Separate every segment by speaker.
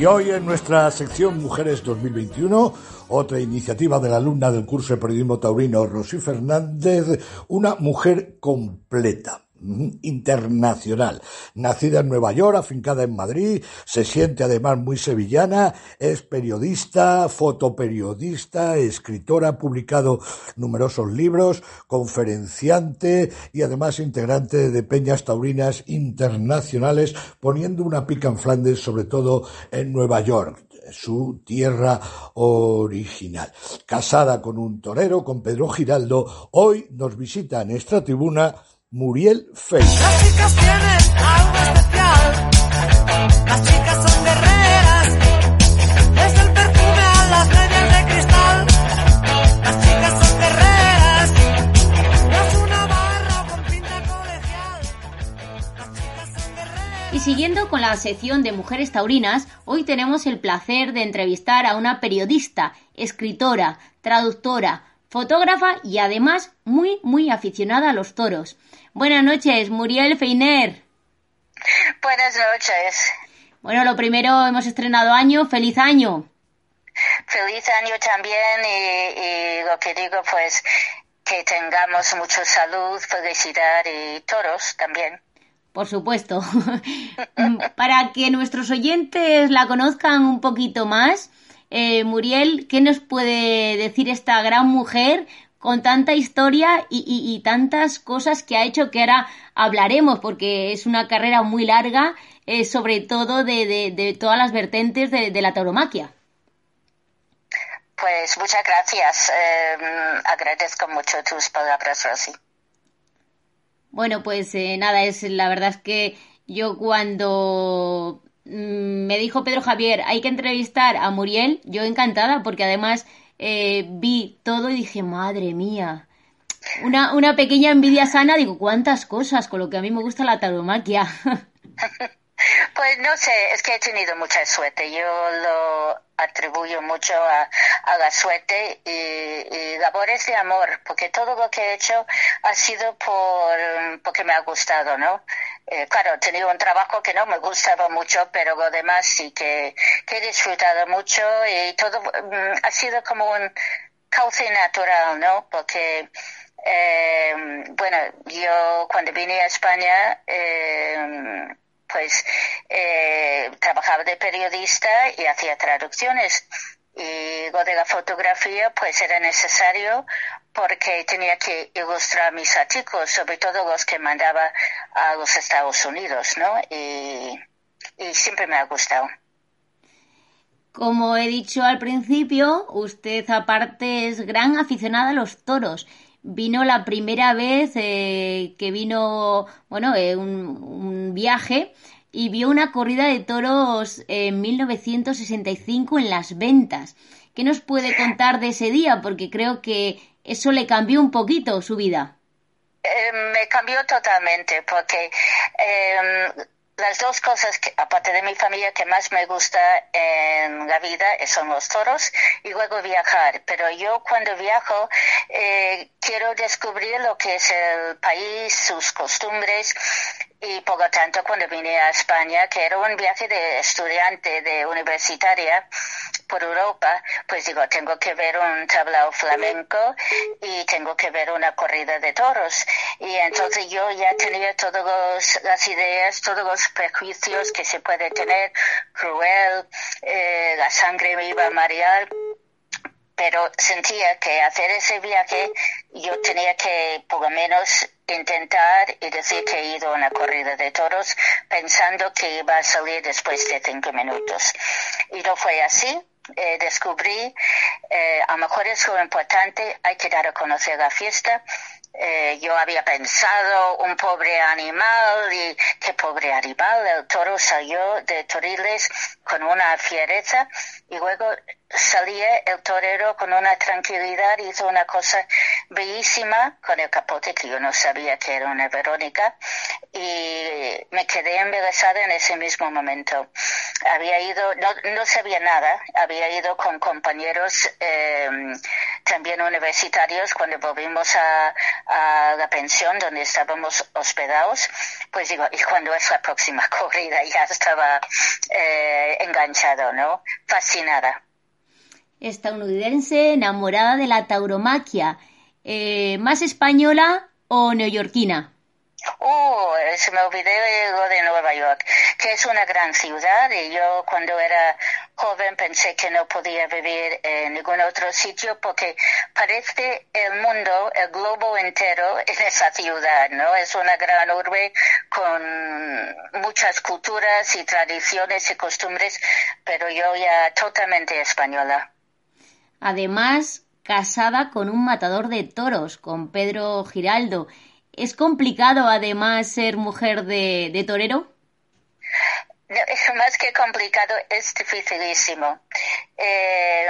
Speaker 1: Y hoy en nuestra sección Mujeres 2021, otra iniciativa de la alumna del curso de periodismo taurino Rosy Fernández, una mujer completa internacional. Nacida en Nueva York, afincada en Madrid, se siente además muy sevillana, es periodista, fotoperiodista, escritora, ha publicado numerosos libros, conferenciante y además integrante de peñas taurinas internacionales, poniendo una pica en Flandes, sobre todo en Nueva York su tierra original. Casada con un torero, con Pedro Giraldo, hoy nos visita en esta tribuna Muriel Fey.
Speaker 2: Las chicas tienen algo especial. Las chicas son guerreras. Desde el perfume a las medias de cristal. Las chicas son guerreras. No es una barra con pinta colegial. Las chicas son guerreras.
Speaker 3: Y siguiendo con la sección de mujeres taurinas, hoy tenemos el placer de entrevistar a una periodista, escritora, traductora, fotógrafa y además muy, muy aficionada a los toros. Buenas noches, Muriel Feiner.
Speaker 4: Buenas noches.
Speaker 3: Bueno, lo primero, hemos estrenado año, feliz año.
Speaker 4: Feliz año también y, y lo que digo pues que tengamos mucha salud, felicidad y toros también.
Speaker 3: Por supuesto. Para que nuestros oyentes la conozcan un poquito más, eh, Muriel, ¿qué nos puede decir esta gran mujer con tanta historia y, y- y tantas cosas que ha hecho que ahora hablaremos, porque es una carrera muy larga, eh, sobre todo de, de- de todas las vertentes de, de la tauromaquia.
Speaker 4: Pues muchas gracias. Eh, agradezco mucho tus palabras, Rosy.
Speaker 3: Bueno, pues eh, nada, es la verdad es que yo cuando mm, me dijo Pedro Javier, hay que entrevistar a Muriel, yo encantada, porque además eh, vi todo y dije, madre mía, una, una pequeña envidia sana, digo, cuántas cosas, con lo que a mí me gusta la tauromaquia.
Speaker 4: Pues no sé, es que he tenido mucha suerte. Yo lo atribuyo mucho a, a la suerte y, labores de amor, porque todo lo que he hecho ha sido por porque me ha gustado, ¿no? Eh, claro, he tenido un trabajo que no me gustaba mucho, pero lo demás sí que, que he disfrutado mucho y todo mm, ha sido como un cauce natural, ¿no? Porque eh, bueno, yo cuando vine a España eh, pues eh, trabajaba de periodista y hacía traducciones. Y lo de la fotografía, pues era necesario porque tenía que ilustrar mis artículos, sobre todo los que mandaba a los Estados Unidos, ¿no? Y, y siempre me ha gustado.
Speaker 3: Como he dicho al principio, usted aparte es gran aficionada a los toros. Vino la primera vez eh, que vino, bueno, eh, un, un viaje y vio una corrida de toros en 1965 en Las Ventas. ¿Qué nos puede contar de ese día? Porque creo que eso le cambió un poquito su vida.
Speaker 4: Eh, me cambió totalmente porque eh, las dos cosas, que, aparte de mi familia, que más me gusta en la vida son los toros y luego viajar. Pero yo cuando viajo eh, quiero descubrir lo que es el país, sus costumbres y por lo tanto cuando vine a España, que era un viaje de estudiante, de universitaria por Europa, pues digo, tengo que ver un tablao flamenco y tengo que ver una corrida de toros. Y entonces yo ya tenía todas las ideas, todos los prejuicios que se puede tener, cruel, eh, la sangre me iba a marear, pero sentía que hacer ese viaje yo tenía que por lo menos intentar y decir que he ido a una corrida de toros pensando que iba a salir después de cinco minutos. Y no fue así. Eh, descubrí, eh, a lo mejor es lo importante, hay que dar a conocer la fiesta. Eh, yo había pensado un pobre animal y qué pobre animal, el toro salió de Toriles con una fiereza y luego salía el torero con una tranquilidad, hizo una cosa bellísima con el capote que yo no sabía que era una Verónica y me quedé embarazada en ese mismo momento. Había ido, no, no sabía nada, había ido con compañeros eh, también universitarios cuando volvimos a, a, la pensión donde estábamos hospedados, pues digo, ¿y cuándo es la próxima corrida? Ya estaba eh, enganchado, ¿no? Fascinada.
Speaker 3: Estadounidense enamorada de la tauromaquia, eh, ¿más española o neoyorquina?
Speaker 4: Oh, se me olvidé lo de Nueva York, que es una gran ciudad y yo cuando era joven pensé que no podía vivir en ningún otro sitio porque parece el mundo, el globo entero en esa ciudad, ¿no? Es una gran urbe con muchas culturas y tradiciones y costumbres, pero yo ya totalmente española.
Speaker 3: Además, casada con un matador de toros, con Pedro Giraldo, ¿Es complicado además ser mujer de, torero?
Speaker 4: Más que complicado, es dificilísimo. Eh,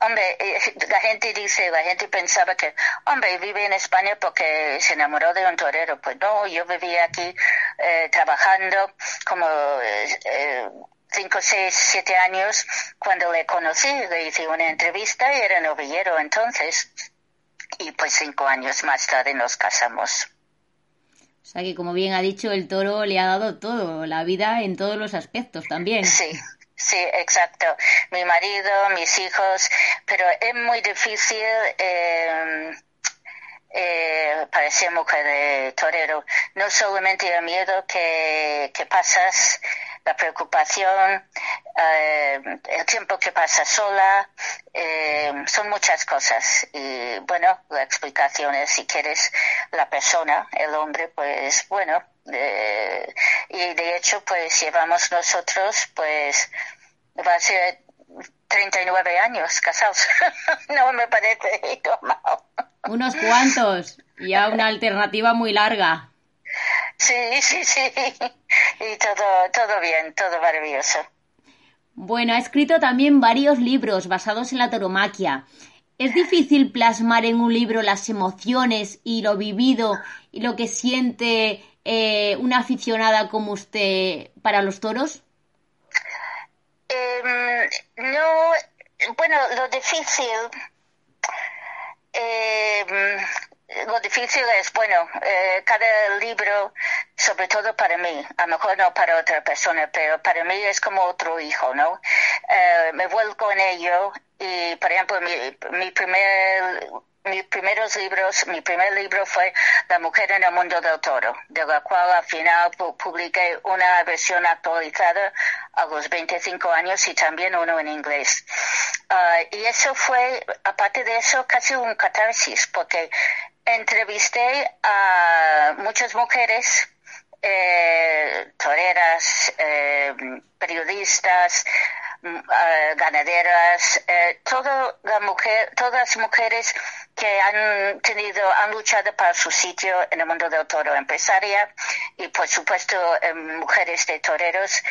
Speaker 4: hombre, eh, la gente dice, la gente pensaba que, hombre, vive en España porque se enamoró de un torero. Pues no, yo vivía aquí eh, trabajando como eh, cinco, seis, siete años cuando le conocí, le hice una entrevista y era novillero entonces y pues cinco años más tarde nos casamos.
Speaker 3: O sea que, como bien ha dicho, el toro le ha dado todo, la vida en todos los aspectos también.
Speaker 4: Sí, sí, exacto. Mi marido, mis hijos, pero es muy difícil. Eh, eh, parecía mujer de torero. No solamente el miedo que, que pasas, la preocupación, eh, el tiempo que pasa sola, eh, son muchas cosas. Y bueno, la explicación es si quieres la persona, el hombre, pues bueno, eh, y de hecho pues llevamos nosotros pues va a ser 39 años casados. no me parece normal.
Speaker 3: Unos cuantos, ya una alternativa muy larga.
Speaker 4: Sí, sí, sí. Y todo, todo bien, todo maravilloso.
Speaker 3: Bueno, ha escrito también varios libros basados en la toromaquia. ¿Es difícil plasmar en un libro las emociones y lo vivido y lo que siente eh, una aficionada como usted para los toros?
Speaker 4: Eh, no, bueno, lo difícil eh, lo difícil es, bueno, eh, cada libro, sobre todo para mí, a lo mejor no para otra persona, pero para mí es como otro hijo, ¿no? Eh, me vuelco en ello y, por ejemplo, mi, mi primer mis primeros libros, mi primer libro fue La mujer en el mundo del toro, de la cual al final publiqué una versión actualizada a los 25 años y también uno en inglés. Uh, y eso fue, aparte de eso, casi un catarsis, porque entrevisté a muchas mujeres eh, toreras, eh, periodistas, uh, ganaderas, eh, todo la mujer, todas mujeres que han tenido, han luchado para su sitio en el mundo del toro, empresaria y por supuesto eh, mujeres de toreros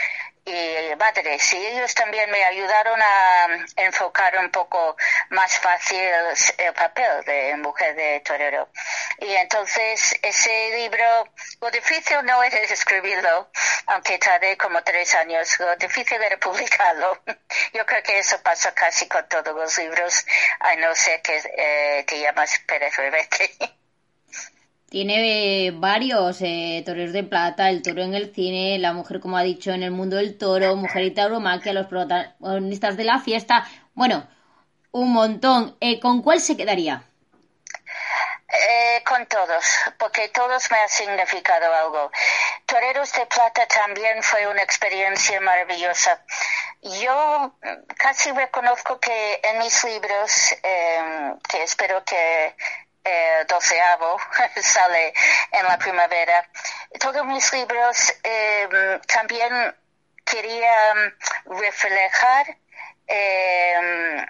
Speaker 4: y madres. Y ellos también me ayudaron a enfocar un poco más fácil el papel de mujer de torero. Y entonces ese libro, lo difícil no es escribirlo, aunque tardé como tres años, lo difícil era publicarlo. Yo creo que eso pasa casi con todos los libros, a no ser que eh, te llamas Pérez Revete.
Speaker 3: Tiene varios eh, toreros de plata, el toro en el cine, la mujer, como ha dicho, en el mundo del toro, mujer y tauromaquia, los protagonistas de la fiesta. Bueno, un montón. Eh, ¿Con cuál se quedaría?
Speaker 4: Eh, con todos, porque todos me han significado algo. Toreros de Plata también fue una experiencia maravillosa. Yo casi reconozco que en mis libros, eh, que espero que eh, doceavo sale en la primavera. Todos mis libros eh, también quería reflejar eh,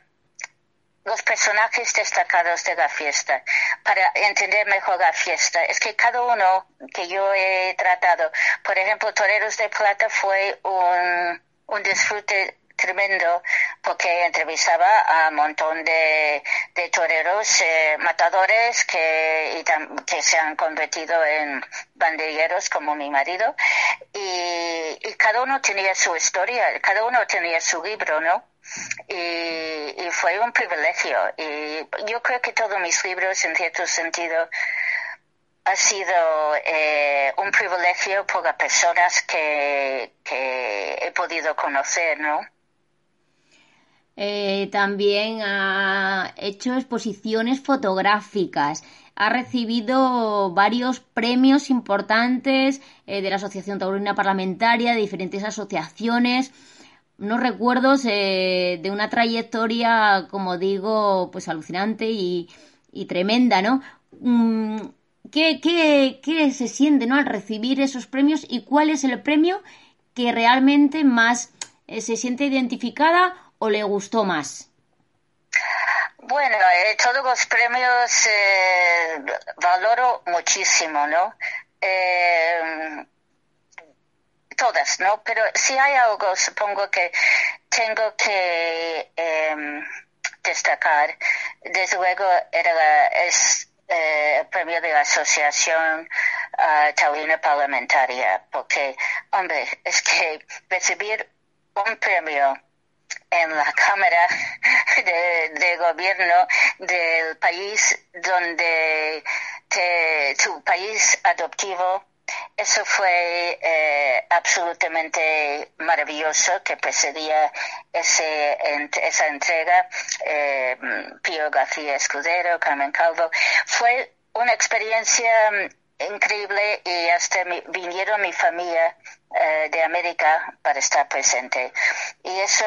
Speaker 4: los personajes destacados de la fiesta para entender mejor la fiesta. Es que cada uno que yo he tratado, por ejemplo, Toreros de Plata fue un, un disfrute tremendo porque entrevistaba a un montón de, de toreros, eh, matadores que, y que se han convertido en banderilleros como mi marido y, y cada uno tenía su historia, cada uno tenía su libro, ¿no? Y, fue un privilegio. Y yo creo que todos mis libros, en cierto sentido, ha sido eh, un privilegio por las personas que, que he podido conocer, ¿no?
Speaker 3: Eh, también ha hecho exposiciones fotográficas. Ha recibido varios premios importantes eh, de la Asociación Taurina Parlamentaria, de diferentes asociaciones. Unos recuerdos eh, de una trayectoria, como digo, pues alucinante y, tremenda, ¿no? Mm, ¿Qué, qué, qué se siente ¿no? al recibir esos premios y cuál es el premio que realmente más se siente identificada o le gustó más?
Speaker 4: Bueno, eh, todos los premios eh, valoro muchísimo, ¿no? Todas, ¿no? Pero si hay algo, supongo que tengo que em, destacar, desde luego era es eh, el premio de la Asociación uh, Taurina Parlamentaria, porque, hombre, es que recibir un premio en la Cámara de, de, Gobierno del país donde te, tu país adoptivo, eso fue eh, absolutamente maravilloso que precedía ese, esa entrega. Eh, Pío García Escudero, Carmen Calvo, fue una experiencia increíble y hasta mi, vinieron mi familia eh, de América para estar presente. Y eso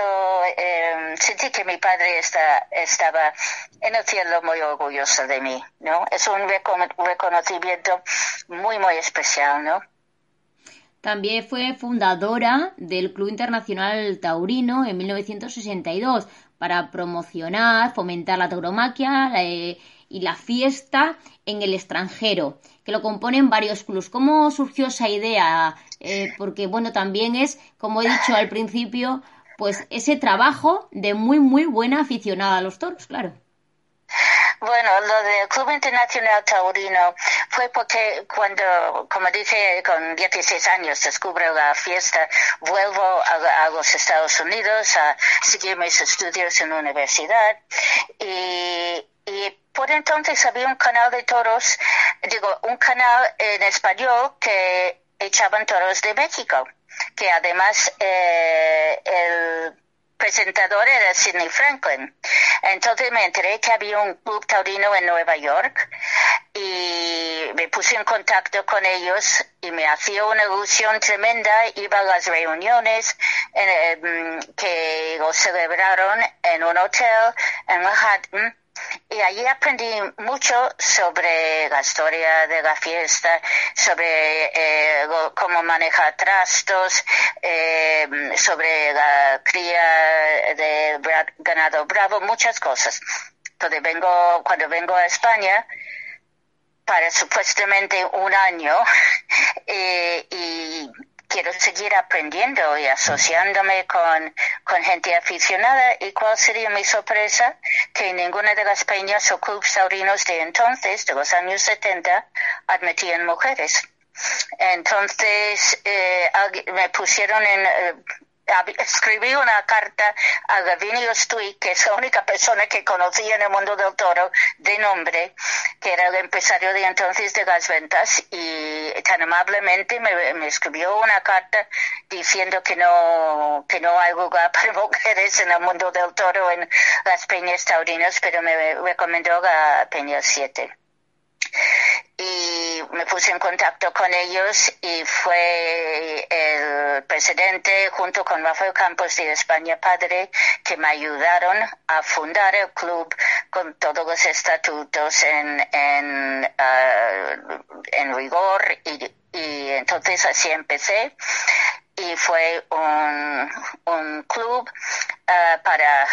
Speaker 4: eh, sentí que mi padre está, estaba en el cielo muy orgulloso de mí, ¿no? Es un reconocimiento muy, muy especial, ¿no?
Speaker 3: También fue fundadora del Club Internacional Taurino en 1962 para promocionar, fomentar la tauromaquia la, eh, y la fiesta en el extranjero, que lo componen varios clubs. ¿Cómo surgió esa idea? Eh, porque, bueno, también es, como he dicho al principio, pues ese trabajo de muy, muy buena aficionada a los toros, claro.
Speaker 4: Bueno, lo del Club Internacional Taurino fue porque cuando, como dije, con 16 años descubro la fiesta, vuelvo a, a, los Estados Unidos a seguir mis estudios en la universidad y, por entonces había un canal de toros, digo, un canal en español que echaban toros de México, que además eh, el presentador era Sidney Franklin. Entonces me enteré que había un club taurino en Nueva York y me puse en contacto con ellos y me hacía una ilusión tremenda. Iba a las reuniones eh, que lo celebraron en un hotel en Manhattan y allí aprendí mucho sobre la historia de la fiesta, sobre eh, cómo manejar trastos, eh, sobre la cría de ganado bravo, muchas cosas. Entonces vengo, cuando vengo a España, para supuestamente un año, eh, y quiero seguir aprendiendo y asociándome con, gente aficionada. ¿Y cuál sería mi sorpresa? Que ninguna de las peñas o clubes taurinos de entonces, de los años 70, admitían mujeres. Entonces eh, me pusieron en, eh, escribí una carta a Gavinio Stui, que es la única persona que conocía en el mundo del toro de nombre, que era el empresario de entonces de las ventas, y tan amablemente me, escribió una carta diciendo que no, que no hay lugar para mujeres en el mundo del toro en las peñas taurinas, pero me recomendó la Peña 7 y me puse en contacto con ellos y fue el presidente junto con Rafael Campos de España Padre que me ayudaron a fundar el club con todos los estatutos en, en, uh, en rigor y, y entonces así empecé. Y fue un, un club uh, para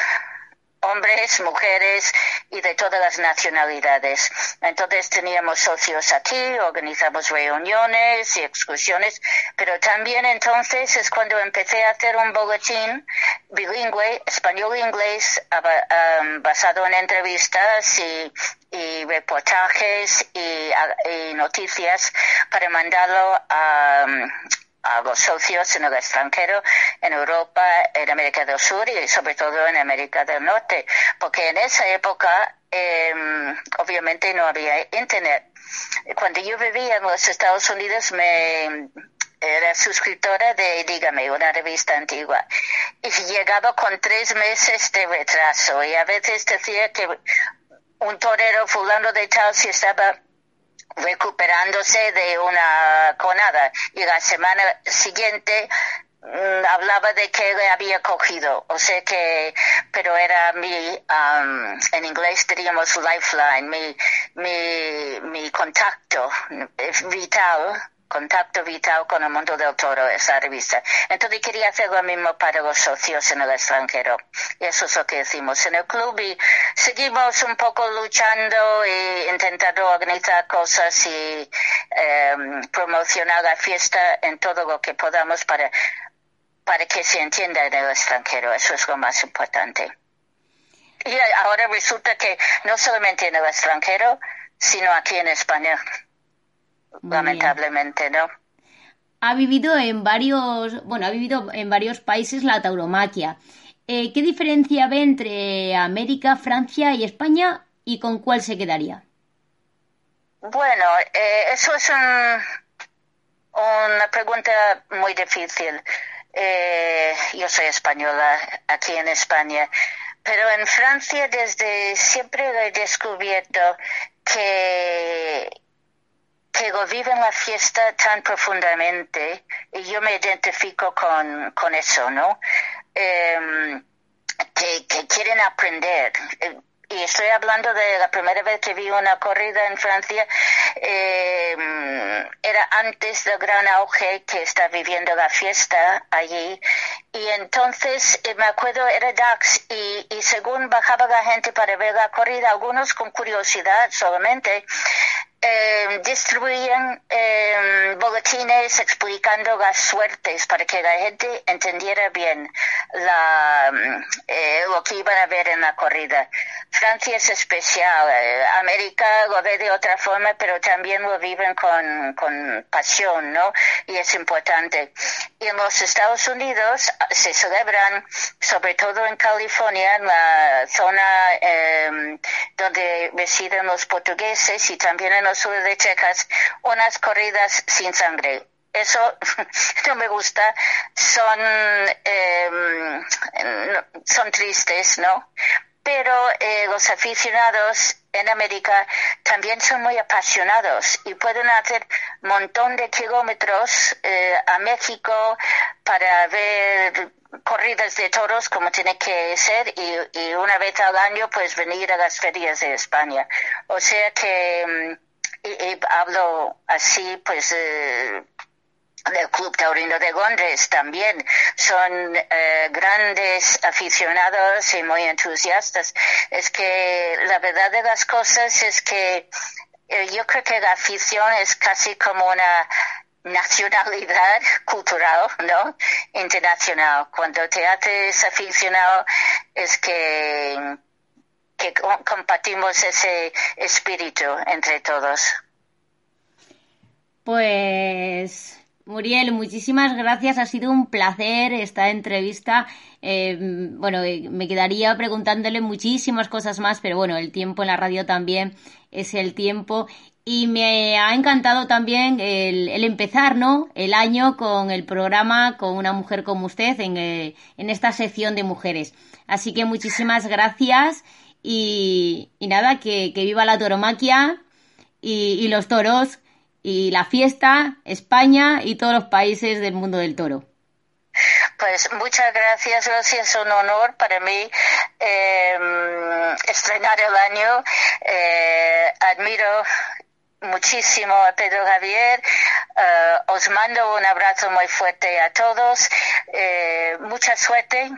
Speaker 4: hombres, mujeres y de todas las nacionalidades. Entonces teníamos socios aquí, organizamos reuniones y excursiones, pero también entonces es cuando empecé a hacer un boletín bilingüe, español-inglés, basado en entrevistas y, y reportajes y, y, noticias para mandarlo a, hago socios en el extranjero, en Europa, en América del Sur y sobre todo en América del Norte, porque en esa época eh, obviamente no había internet. Cuando yo vivía en los Estados Unidos me era suscriptora de Dígame, una revista antigua, y llegaba con tres meses de retraso y a veces decía que un torero fulano de tal si estaba recuperándose de una conada. Y la semana siguiente mm, hablaba de que le había cogido, o sea que, pero era mi, um, en inglés diríamos lifeline, mi, mi, mi contacto vital contacto vital con el mundo del toro, esa revista. Entonces quería hacer lo mismo para los socios en el extranjero. Y eso es lo que hicimos en el club y seguimos un poco luchando e intentando organizar cosas y eh, promocionar la fiesta en todo lo que podamos para, para que se entienda en el extranjero. Eso es lo más importante. Y ahora resulta que no solamente en el extranjero, sino aquí en España lamentablemente, ¿no?
Speaker 3: Ha vivido en varios, bueno, ha vivido en varios países la tauromaquia. Eh, ¿Qué diferencia ve entre América, Francia y España y con cuál se quedaría?
Speaker 4: Bueno, eh, eso es un, una pregunta muy difícil. Eh, yo soy española aquí en España, pero en Francia desde siempre he descubierto que lo viven la fiesta tan profundamente y yo me identifico con, con eso, ¿no? Eh, que, que, quieren aprender. Y estoy hablando de la primera vez que vi una corrida en Francia, eh, era antes del gran auge que está viviendo la fiesta allí. Y entonces eh, me acuerdo era Dax y, y según bajaba la gente para ver la corrida, algunos con curiosidad solamente, eh, distribuían eh, boletines explicando las suertes para que la gente entendiera bien la, eh, lo que iban a ver en la corrida. Francia es especial, eh, América lo ve de otra forma, pero también lo viven con, con pasión, ¿no? Y es importante. Y en los Estados Unidos se celebran, sobre todo en California, en la zona eh, donde residen los portugueses y también en sur de Texas unas corridas sin sangre. Eso no me gusta. Son, eh, son tristes, ¿no? Pero eh, los aficionados en América también son muy apasionados y pueden hacer un montón de kilómetros eh, a México para ver corridas de toros como tiene que ser y, y, una vez al año pues venir a las ferias de España. O sea que mm, y, hablo así, pues, eh, del Club Taurino de Londres también son eh, grandes aficionados y muy entusiastas. Es que la verdad de las cosas es que eh, yo creo que la afición es casi como una nacionalidad cultural, ¿no? Internacional. Cuando te haces aficionado es que que compartimos ese espíritu entre todos.
Speaker 3: Pues Muriel, muchísimas gracias. Ha sido un placer esta entrevista. Eh, bueno, eh, me quedaría preguntándole muchísimas cosas más, pero bueno, el tiempo en la radio también es el tiempo. Y me ha encantado también el, el empezar, ¿no? El año con el programa con una mujer como usted en, eh, en esta sección de mujeres. Así que muchísimas gracias y, nada, que, viva la toromaquia y, los toros y la fiesta, España y todos los países del mundo del toro.
Speaker 4: Pues muchas gracias, gracias, es un honor para mí eh, estrenar el año. Eh, admiro muchísimo a Pedro Javier. Eh, os mando un abrazo muy fuerte a todos. Eh, mucha suerte.